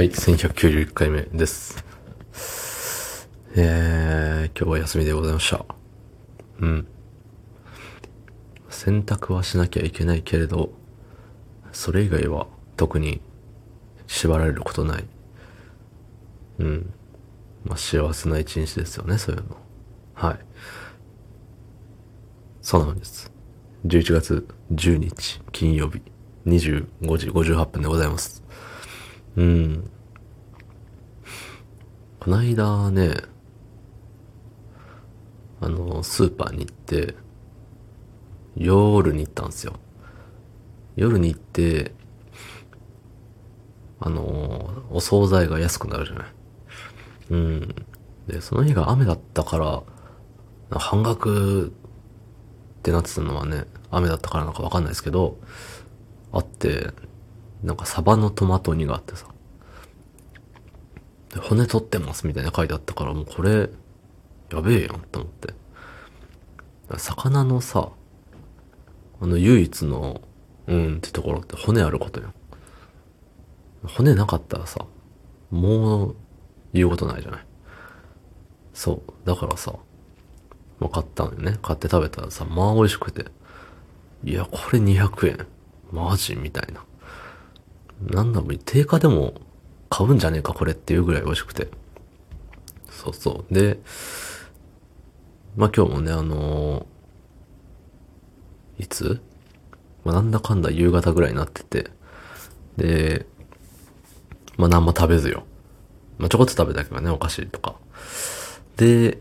はい、1191回目です。えー、今日は休みでございました。うん。洗濯はしなきゃいけないけれど、それ以外は特に縛られることない。うん。まあ、幸せな一日ですよね、そういうの。はい。そうなんです。11月10日金曜日25時58分でございます。うん。こないだね、あの、スーパーに行って、夜に行ったんですよ。夜に行って、あの、お惣菜が安くなるじゃない。うん。で、その日が雨だったから、半額ってなってたのはね、雨だったからなんかわかんないですけど、あって、なんかサバのトマト煮があってさ、骨取ってますみたいな書いてあったから、もうこれ、やべえやんと思って。魚のさ、あの唯一の、うんってところって骨あることよ。骨なかったらさ、もう言うことないじゃない。そう。だからさ、まあ、買ったのよね。買って食べたらさ、まあ美味しくて。いや、これ200円。マジ？みたいな。なんだろう、定価でも買うんじゃねえか、これっていうぐらい美味しくて。そうそう。で、まあ今日もね、あのいつ？まあなんだかんだ夕方ぐらいになってて。で、まあ何も食べずよ。まあちょこっと食べたけどね、お菓子とか。で、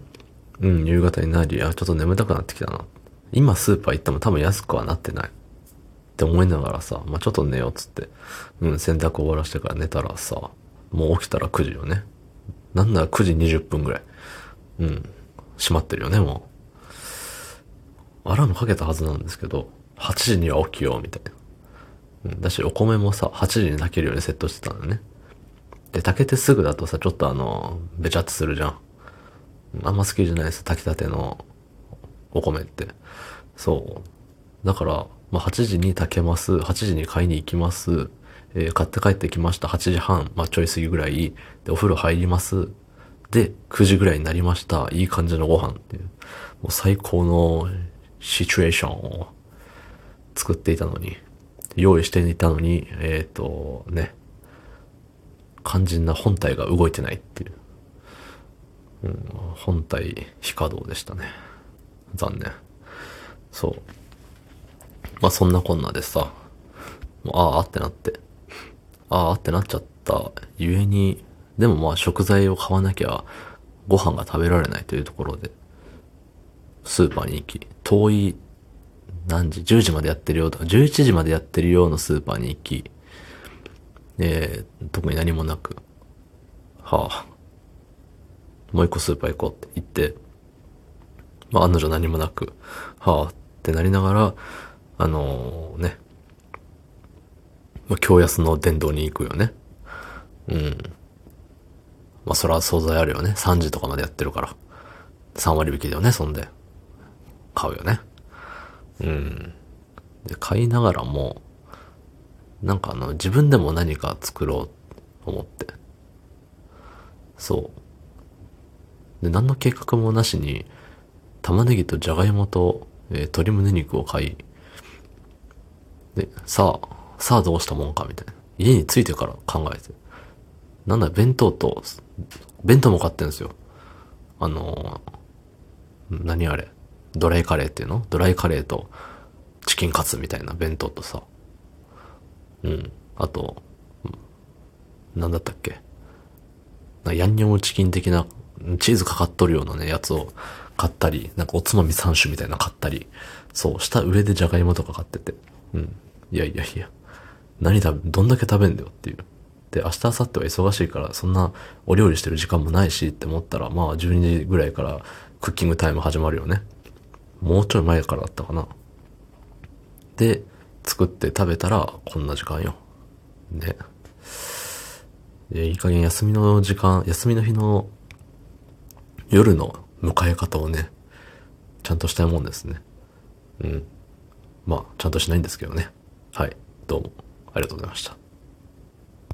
うん、夕方になり、あ、ちょっと眠たくなってきたな。今スーパー行っても多分安くはなってない。って思いながらさ、まあ、ちょっと寝ようっつって、うん、洗濯終わらしてから寝たらさ、もう起きたら9時よね。なんなら9時20分ぐらい。うん、閉まってるよね、もう。アラームかけたはずなんですけど、8時には起きよう、みたいな。うん、だし、お米もさ、8時に炊けるようにセットしてたんだよね。で、炊けてすぐだとさ、ちょっとあの、べちゃっとするじゃん。あんま好きじゃないです、炊きたてのお米って。そう。だから、まあ、8時に炊けます。8時に買いに行きます。えー買って帰ってきました。8時半、まあ、ちょい過ぎぐらい。で、お風呂入ります。で、9時ぐらいになりました。いい感じのご飯っていう。もう最高のシチュエーションを作っていたのに、用意していたのに、えっ、と、ね、肝心な本体が動いてないっていう。うん、本体非稼働でしたね。残念。そう。まあそんなこんなでさ、もうああってなって、ああってなっちゃったゆえに、でもまあ食材を買わなきゃご飯が食べられないというところで、スーパーに行き、遠い何時 ?10 時までやってるよとか、11時までやってるようなスーパーに行き、えー、特に何もなく、はあ、もう一個スーパー行こうって言って、まあ案の定何もなく、はあってなりながら、あのね、まあ、京安の殿堂に行くよね。うん。まあ、そら惣菜あるよね。3時とかまでやってるから。3割引きだよね、そんで。買うよね。うん。で、買いながらも、なんかあの、自分でも何か作ろうと思って。そう。で、何の計画もなしに、玉ねぎとじゃがいもと、えー鶏胸肉を買い、で、さあ、さあどうしたもんかみたいな。家に着いてから考えて。なんだ、弁当と、弁当も買ってんですよ。あのー、何あれ？ドライカレーっていうの？ドライカレーとチキンカツみたいな弁当とさ。うん。あと、うんなんだったっけ？なヤンニョムチキン的なチーズかかっとるようなね、やつを買ったり、なんかおつまみ3種みたいな買ったり、そう、下上でじゃがいもとか買ってて。うん。いやいやいや。何食べ、どんだけ食べんだよっていう。で、明日、明後日は忙しいから、そんなお料理してる時間もないしって思ったら、まあ12時ぐらいからクッキングタイム始まるよね。もうちょい前からだったかな。で、作って食べたら、こんな時間よ。ね。い、いい加減休みの時間、休みの日の夜の迎え方をね、ちゃんとしたいもんですね。うん。まあ、ちゃんとしないんですけどね。はい。どうも、ありがとうございました。